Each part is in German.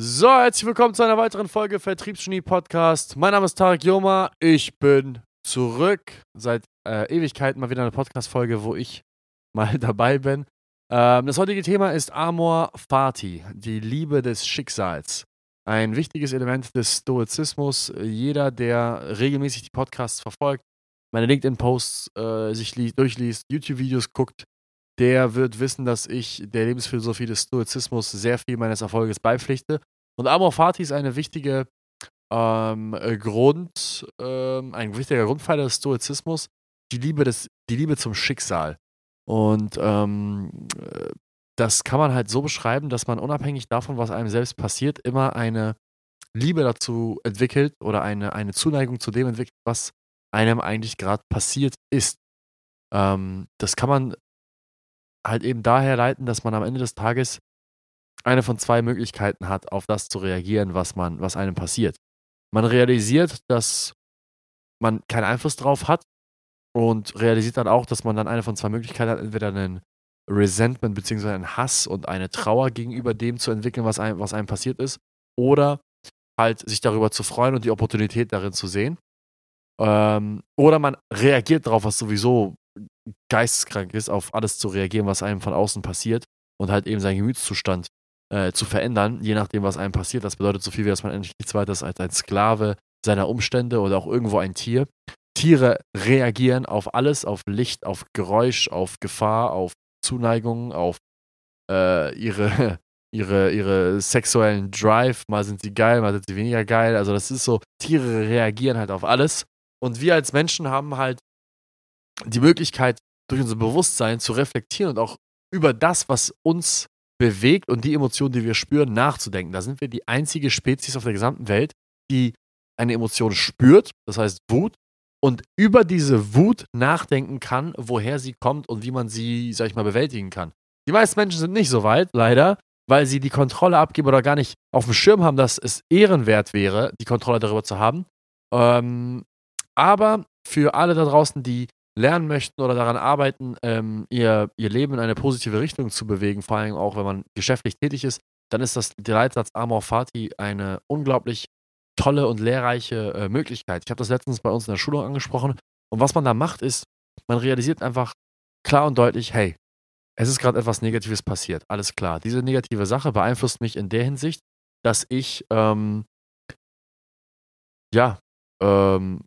So, herzlich willkommen zu einer weiteren Folge Vertriebsgenie Podcast. Mein Name ist Tarek Joma. Ich bin zurück. Seit äh, Ewigkeiten mal wieder eine Podcast-Folge, wo ich mal dabei bin. Ähm, das heutige Thema ist Amor Fati, die Liebe des Schicksals. Ein wichtiges Element des Stoizismus. Jeder, der regelmäßig die Podcasts verfolgt, meine LinkedIn-Posts äh, sich durchliest, YouTube-Videos guckt, der wird wissen, dass ich der Lebensphilosophie des Stoizismus sehr viel meines Erfolges beipflichte. Und Amor Fati ist eine wichtige ähm, äh, Grund, ähm, ein wichtiger Grundpfeiler des Stoizismus, die Liebe, des, die Liebe zum Schicksal. Und ähm, äh, das kann man halt so beschreiben, dass man unabhängig davon, was einem selbst passiert, immer eine Liebe dazu entwickelt oder eine, eine Zuneigung zu dem entwickelt, was einem eigentlich gerade passiert ist. Ähm, das kann man halt eben daher leiten, dass man am Ende des Tages eine von zwei Möglichkeiten hat, auf das zu reagieren, was man, was einem passiert. Man realisiert, dass man keinen Einfluss drauf hat und realisiert dann auch, dass man dann eine von zwei Möglichkeiten hat, entweder einen Resentment bzw. einen Hass und eine Trauer gegenüber dem zu entwickeln, was einem, was einem passiert ist, oder halt sich darüber zu freuen und die Opportunität darin zu sehen. Ähm, oder man reagiert darauf, was sowieso geisteskrank ist, auf alles zu reagieren, was einem von außen passiert und halt eben seinen Gemütszustand äh, zu verändern, je nachdem, was einem passiert. Das bedeutet so viel, wie dass man endlich nichts weiter ist als ein Sklave seiner Umstände oder auch irgendwo ein Tier. Tiere reagieren auf alles, auf Licht, auf Geräusch, auf Gefahr, auf Zuneigung, auf äh, ihre, ihre, ihre sexuellen Drive. Mal sind sie geil, mal sind sie weniger geil. Also das ist so, Tiere reagieren halt auf alles. Und wir als Menschen haben halt die Möglichkeit, durch unser Bewusstsein zu reflektieren und auch über das, was uns bewegt und die Emotionen, die wir spüren, nachzudenken. Da sind wir die einzige Spezies auf der gesamten Welt, die eine Emotion spürt, das heißt Wut, und über diese Wut nachdenken kann, woher sie kommt und wie man sie, sag ich mal, bewältigen kann. Die meisten Menschen sind nicht so weit, leider, weil sie die Kontrolle abgeben oder gar nicht auf dem Schirm haben, dass es ehrenwert wäre, die Kontrolle darüber zu haben. Ähm, aber für alle da draußen, die lernen möchten oder daran arbeiten, ähm, ihr, ihr Leben in eine positive Richtung zu bewegen, vor allem auch, wenn man geschäftlich tätig ist, dann ist das der Leitsatz Amor Fati eine unglaublich tolle und lehrreiche äh, Möglichkeit. Ich habe das letztens bei uns in der Schulung angesprochen. Und was man da macht, ist, man realisiert einfach klar und deutlich, hey, es ist gerade etwas Negatives passiert. Alles klar. Diese negative Sache beeinflusst mich in der Hinsicht, dass ich ähm, ja ähm,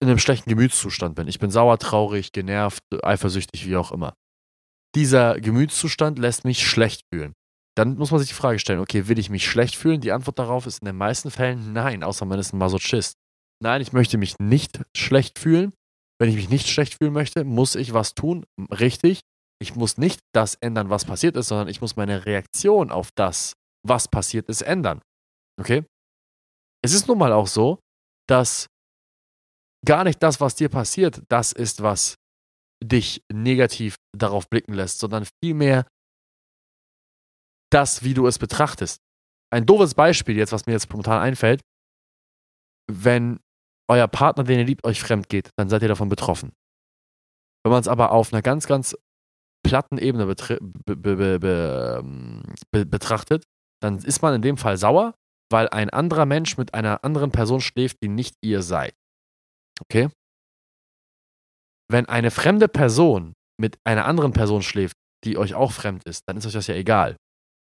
in einem schlechten Gemütszustand bin. Ich bin sauer, traurig, genervt, eifersüchtig, wie auch immer. Dieser Gemütszustand lässt mich schlecht fühlen. Dann muss man sich die Frage stellen, okay, will ich mich schlecht fühlen? Die Antwort darauf ist in den meisten Fällen nein, außer man ist ein Masochist. Nein, ich möchte mich nicht schlecht fühlen. Wenn ich mich nicht schlecht fühlen möchte, muss ich was tun. Richtig. Ich muss nicht das ändern, was passiert ist, sondern ich muss meine Reaktion auf das, was passiert ist, ändern. Okay? Es ist nun mal auch so, dass gar nicht das, was dir passiert, das ist, was dich negativ darauf blicken lässt, sondern vielmehr das, wie du es betrachtest. Ein doofes Beispiel jetzt, was mir jetzt momentan einfällt, wenn euer Partner, den ihr liebt, euch fremd geht, dann seid ihr davon betroffen. Wenn man es aber auf einer ganz, ganz platten Ebene be be be ähm, betrachtet, dann ist man in dem Fall sauer, weil ein anderer Mensch mit einer anderen Person schläft, die nicht ihr seid. Okay? Wenn eine fremde Person mit einer anderen Person schläft, die euch auch fremd ist, dann ist euch das ja egal.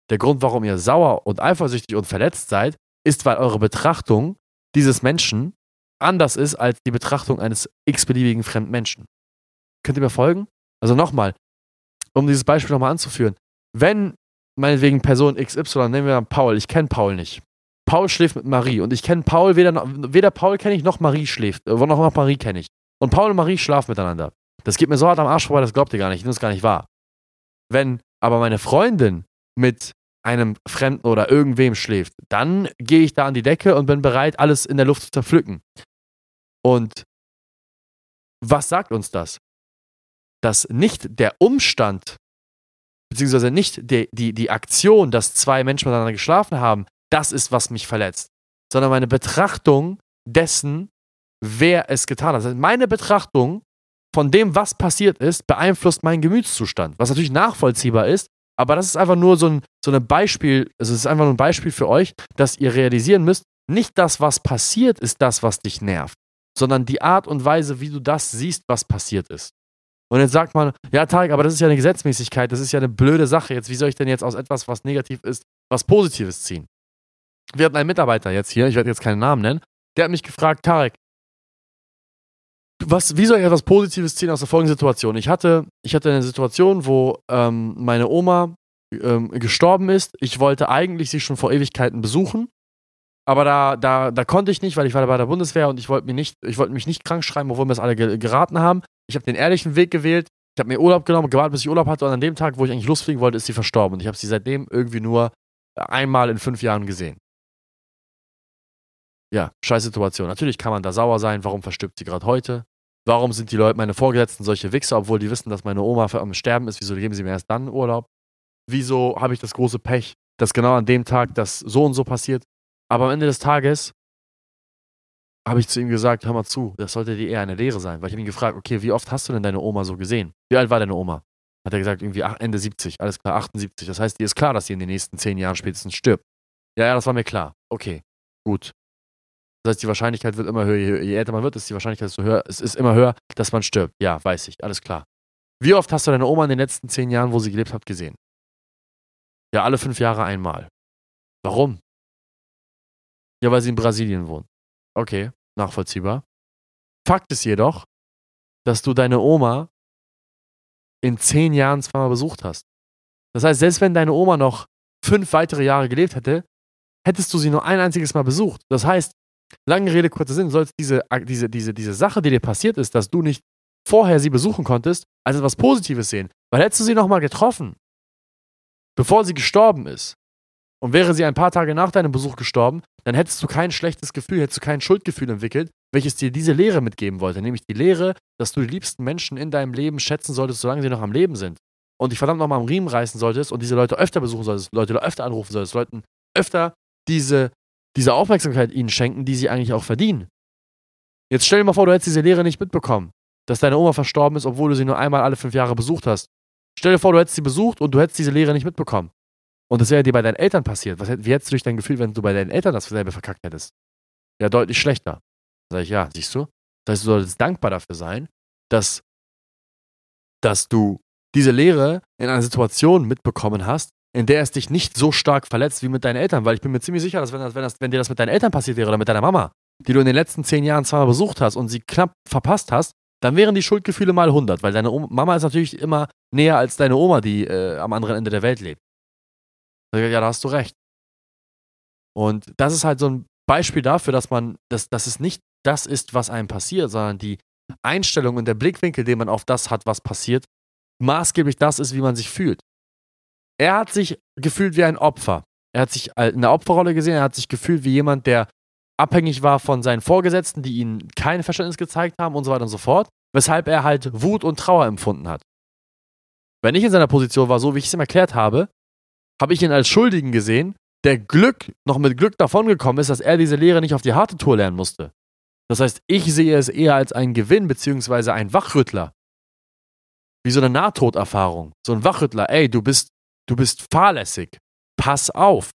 Der Grund, warum ihr sauer und eifersüchtig und verletzt seid, ist, weil eure Betrachtung dieses Menschen anders ist als die Betrachtung eines x-beliebigen fremden Menschen. Könnt ihr mir folgen? Also nochmal, um dieses Beispiel nochmal anzuführen. Wenn meinetwegen Person XY, nehmen wir mal Paul, ich kenne Paul nicht. Paul schläft mit Marie und ich kenne Paul, weder, weder Paul kenne ich noch Marie schläft, äh, noch, noch Marie kenne ich. Und Paul und Marie schlafen miteinander. Das geht mir so hart am Arsch vorbei, das glaubt ihr gar nicht, ich nehme es gar nicht wahr. Wenn aber meine Freundin mit einem Fremden oder irgendwem schläft, dann gehe ich da an die Decke und bin bereit, alles in der Luft zu zerpflücken. Und was sagt uns das? Dass nicht der Umstand, beziehungsweise nicht die, die, die Aktion, dass zwei Menschen miteinander geschlafen haben, das ist, was mich verletzt, sondern meine Betrachtung dessen, wer es getan hat. Also meine Betrachtung von dem, was passiert ist, beeinflusst meinen Gemütszustand. Was natürlich nachvollziehbar ist, Aber das ist einfach nur so ein, so ein Beispiel, es ist einfach nur ein Beispiel für euch, dass ihr realisieren müsst, nicht das, was passiert, ist das, was dich nervt, sondern die Art und Weise, wie du das siehst, was passiert ist. Und jetzt sagt man, ja, Tarek, aber das ist ja eine Gesetzmäßigkeit, das ist ja eine blöde Sache. Jetzt, wie soll ich denn jetzt aus etwas, was negativ ist, was Positives ziehen? Wir hatten einen Mitarbeiter jetzt hier, ich werde jetzt keinen Namen nennen, der hat mich gefragt, Tarek, was, wie soll ich etwas Positives ziehen aus der folgenden Situation? Ich hatte, ich hatte eine Situation, wo ähm, meine Oma ähm, gestorben ist. Ich wollte eigentlich sie schon vor Ewigkeiten besuchen. Aber da, da, da konnte ich nicht, weil ich war bei der Bundeswehr und ich wollte mich nicht, ich wollte mich nicht krank schreiben, obwohl mir das alle geraten haben. Ich habe den ehrlichen Weg gewählt. Ich habe mir Urlaub genommen, gewartet, bis ich Urlaub hatte und an dem Tag, wo ich eigentlich losfliegen wollte, ist sie verstorben. Und ich habe sie seitdem irgendwie nur einmal in fünf Jahren gesehen. Ja, scheiß Situation. Natürlich kann man da sauer sein. Warum verstirbt sie gerade heute? Warum sind die Leute, meine Vorgesetzten, solche Wichser, obwohl die wissen, dass meine Oma am Sterben ist? Wieso geben sie mir erst dann Urlaub? Wieso habe ich das große Pech, dass genau an dem Tag das so und so passiert? Aber am Ende des Tages habe ich zu ihm gesagt, hör mal zu, das sollte dir eher eine Lehre sein. Weil ich habe ihn gefragt, okay, wie oft hast du denn deine Oma so gesehen? Wie alt war deine Oma? Hat er gesagt, irgendwie Ende 70, alles klar, 78. Das heißt, dir ist klar, dass sie in den nächsten zehn Jahren spätestens stirbt. Ja, ja, das war mir klar. Okay, gut. Das heißt, die Wahrscheinlichkeit wird immer höher. Je älter man wird, ist die Wahrscheinlichkeit so höher. Es ist immer höher, dass man stirbt. Ja, weiß ich. Alles klar. Wie oft hast du deine Oma in den letzten zehn Jahren, wo sie gelebt hat, gesehen? Ja, alle fünf Jahre einmal. Warum? Ja, weil sie in Brasilien wohnt. Okay, nachvollziehbar. Fakt ist jedoch, dass du deine Oma in zehn Jahren zweimal besucht hast. Das heißt, selbst wenn deine Oma noch fünf weitere Jahre gelebt hätte, hättest du sie nur ein einziges Mal besucht. Das heißt, Lange Rede, kurzer Sinn, sollst diese, diese, diese, diese Sache, die dir passiert ist, dass du nicht vorher sie besuchen konntest, als etwas Positives sehen. Weil hättest du sie nochmal getroffen, bevor sie gestorben ist, und wäre sie ein paar Tage nach deinem Besuch gestorben, dann hättest du kein schlechtes Gefühl, hättest du kein Schuldgefühl entwickelt, welches dir diese Lehre mitgeben wollte. Nämlich die Lehre, dass du die liebsten Menschen in deinem Leben schätzen solltest, solange sie noch am Leben sind. Und dich verdammt nochmal am Riemen reißen solltest und diese Leute öfter besuchen solltest, Leute öfter anrufen solltest, Leuten öfter diese diese Aufmerksamkeit ihnen schenken, die sie eigentlich auch verdienen. Jetzt stell dir mal vor, du hättest diese Lehre nicht mitbekommen, dass deine Oma verstorben ist, obwohl du sie nur einmal alle fünf Jahre besucht hast. Stell dir vor, du hättest sie besucht und du hättest diese Lehre nicht mitbekommen. Und das wäre dir bei deinen Eltern passiert. Was, wie hättest du dich denn gefühlt, wenn du bei deinen Eltern dasselbe verkackt hättest? Ja, deutlich schlechter. Sag ich, ja, siehst du? Das heißt, du solltest dankbar dafür sein, dass, dass du diese Lehre in einer Situation mitbekommen hast, in der es dich nicht so stark verletzt wie mit deinen Eltern, weil ich bin mir ziemlich sicher, dass wenn, das, wenn, das, wenn dir das mit deinen Eltern passiert wäre oder mit deiner Mama, die du in den letzten zehn Jahren zweimal besucht hast und sie knapp verpasst hast, dann wären die Schuldgefühle mal 100, weil deine Oma, Mama ist natürlich immer näher als deine Oma, die äh, am anderen Ende der Welt lebt. Ja, da hast du recht. Und das ist halt so ein Beispiel dafür, dass man, dass, dass es nicht das ist, was einem passiert, sondern die Einstellung und der Blickwinkel, den man auf das hat, was passiert, maßgeblich das ist, wie man sich fühlt. Er hat sich gefühlt wie ein Opfer. Er hat sich in der Opferrolle gesehen, er hat sich gefühlt wie jemand, der abhängig war von seinen Vorgesetzten, die ihm kein Verständnis gezeigt haben und so weiter und so fort, weshalb er halt Wut und Trauer empfunden hat. Wenn ich in seiner Position war, so wie ich es ihm erklärt habe, habe ich ihn als Schuldigen gesehen, der Glück, noch mit Glück davongekommen ist, dass er diese Lehre nicht auf die harte Tour lernen musste. Das heißt, ich sehe es eher als einen Gewinn beziehungsweise ein Wachrüttler. Wie so eine Nahtoderfahrung. So ein Wachrüttler, ey, du bist Du bist fahrlässig. Pass auf.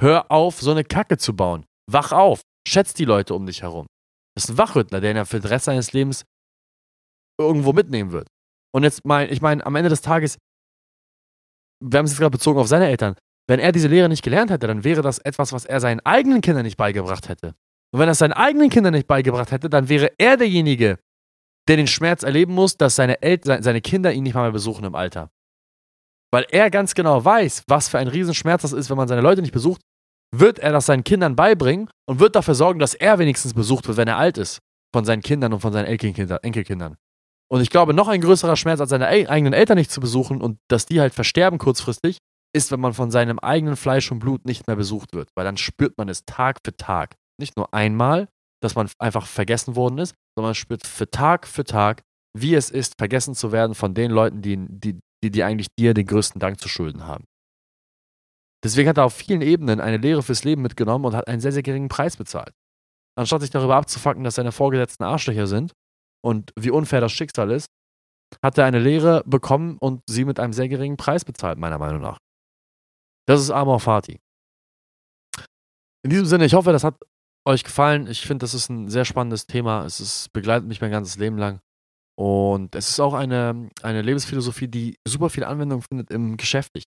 Hör auf, so eine Kacke zu bauen. Wach auf. Schätz die Leute um dich herum. Das ist ein Wachrüttler, der ihn ja für den Rest seines Lebens irgendwo mitnehmen wird. Und jetzt mein, ich meine, am Ende des Tages, wir haben es jetzt gerade bezogen auf seine Eltern, wenn er diese Lehre nicht gelernt hätte, dann wäre das etwas, was er seinen eigenen Kindern nicht beigebracht hätte. Und wenn er es seinen eigenen Kindern nicht beigebracht hätte, dann wäre er derjenige, der den Schmerz erleben muss, dass seine, El seine Kinder ihn nicht mal mehr besuchen im Alter. Weil er ganz genau weiß, was für ein Riesenschmerz das ist, wenn man seine Leute nicht besucht, wird er das seinen Kindern beibringen und wird dafür sorgen, dass er wenigstens besucht wird, wenn er alt ist. Von seinen Kindern und von seinen Enkelkindern. Und ich glaube, noch ein größerer Schmerz, als seine eigenen Eltern nicht zu besuchen und dass die halt versterben kurzfristig, ist, wenn man von seinem eigenen Fleisch und Blut nicht mehr besucht wird. Weil dann spürt man es Tag für Tag. Nicht nur einmal, dass man einfach vergessen worden ist, sondern man spürt für Tag für Tag, wie es ist, vergessen zu werden von den Leuten, die, die, die, die eigentlich dir den größten Dank zu schulden haben. Deswegen hat er auf vielen Ebenen eine Lehre fürs Leben mitgenommen und hat einen sehr, sehr geringen Preis bezahlt. Anstatt sich darüber abzufacken, dass seine Vorgesetzten Arschlöcher sind und wie unfair das Schicksal ist, hat er eine Lehre bekommen und sie mit einem sehr geringen Preis bezahlt, meiner Meinung nach. Das ist Amor Fati. In diesem Sinne, ich hoffe, das hat euch gefallen. Ich finde, das ist ein sehr spannendes Thema. Es ist, begleitet mich mein ganzes Leben lang. Und es ist auch eine, eine Lebensphilosophie, die super viel Anwendung findet im Geschäftlichen.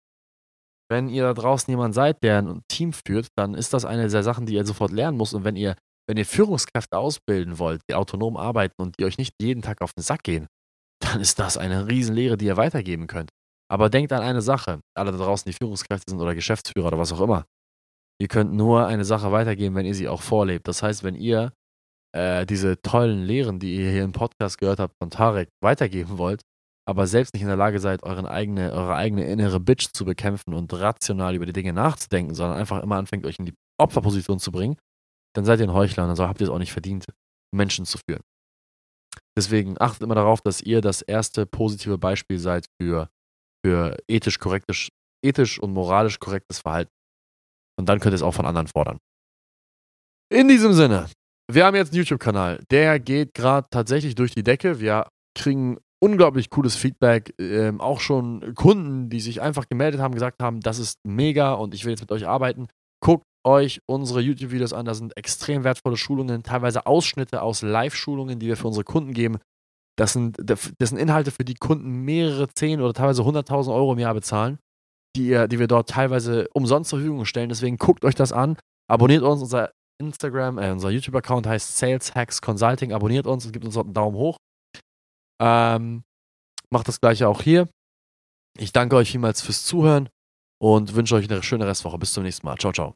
Wenn ihr da draußen jemand seid, der ein Team führt, dann ist das eine der Sachen, die ihr sofort lernen müsst. Und wenn ihr, wenn ihr Führungskräfte ausbilden wollt, die autonom arbeiten und die euch nicht jeden Tag auf den Sack gehen, dann ist das eine Riesenlehre, die ihr weitergeben könnt. Aber denkt an eine Sache, alle da draußen, die Führungskräfte sind oder Geschäftsführer oder was auch immer. Ihr könnt nur eine Sache weitergeben, wenn ihr sie auch vorlebt. Das heißt, wenn ihr äh, diese tollen Lehren, die ihr hier im Podcast gehört habt von Tarek, weitergeben wollt, aber selbst nicht in der Lage seid, euren eigene, eure eigene innere Bitch zu bekämpfen und rational über die Dinge nachzudenken, sondern einfach immer anfängt, euch in die Opferposition zu bringen, dann seid ihr ein Heuchler und dann habt ihr es auch nicht verdient, Menschen zu führen. Deswegen achtet immer darauf, dass ihr das erste positive Beispiel seid für, für ethisch, korrektes, ethisch und moralisch korrektes Verhalten. Und dann könnt ihr es auch von anderen fordern. In diesem Sinne, wir haben jetzt einen YouTube-Kanal. Der geht gerade tatsächlich durch die Decke. Wir kriegen unglaublich cooles Feedback. Ähm, auch schon Kunden, die sich einfach gemeldet haben, gesagt haben, das ist mega und ich will jetzt mit euch arbeiten. Guckt euch unsere YouTube-Videos an. Da sind extrem wertvolle Schulungen, teilweise Ausschnitte aus Live-Schulungen, die wir für unsere Kunden geben. Das sind, das sind Inhalte, für die Kunden mehrere 10 oder teilweise 100.000 Euro im Jahr bezahlen, die, ihr, die wir dort teilweise umsonst zur Verfügung stellen. Deswegen guckt euch das an. Abonniert uns. Unser Instagram, äh, unser YouTube-Account heißt Sales Hacks Consulting. Abonniert uns und gebt uns einen Daumen hoch. Ähm, macht das gleiche auch hier. Ich danke euch vielmals fürs Zuhören und wünsche euch eine schöne Restwoche. Bis zum nächsten Mal. Ciao, ciao.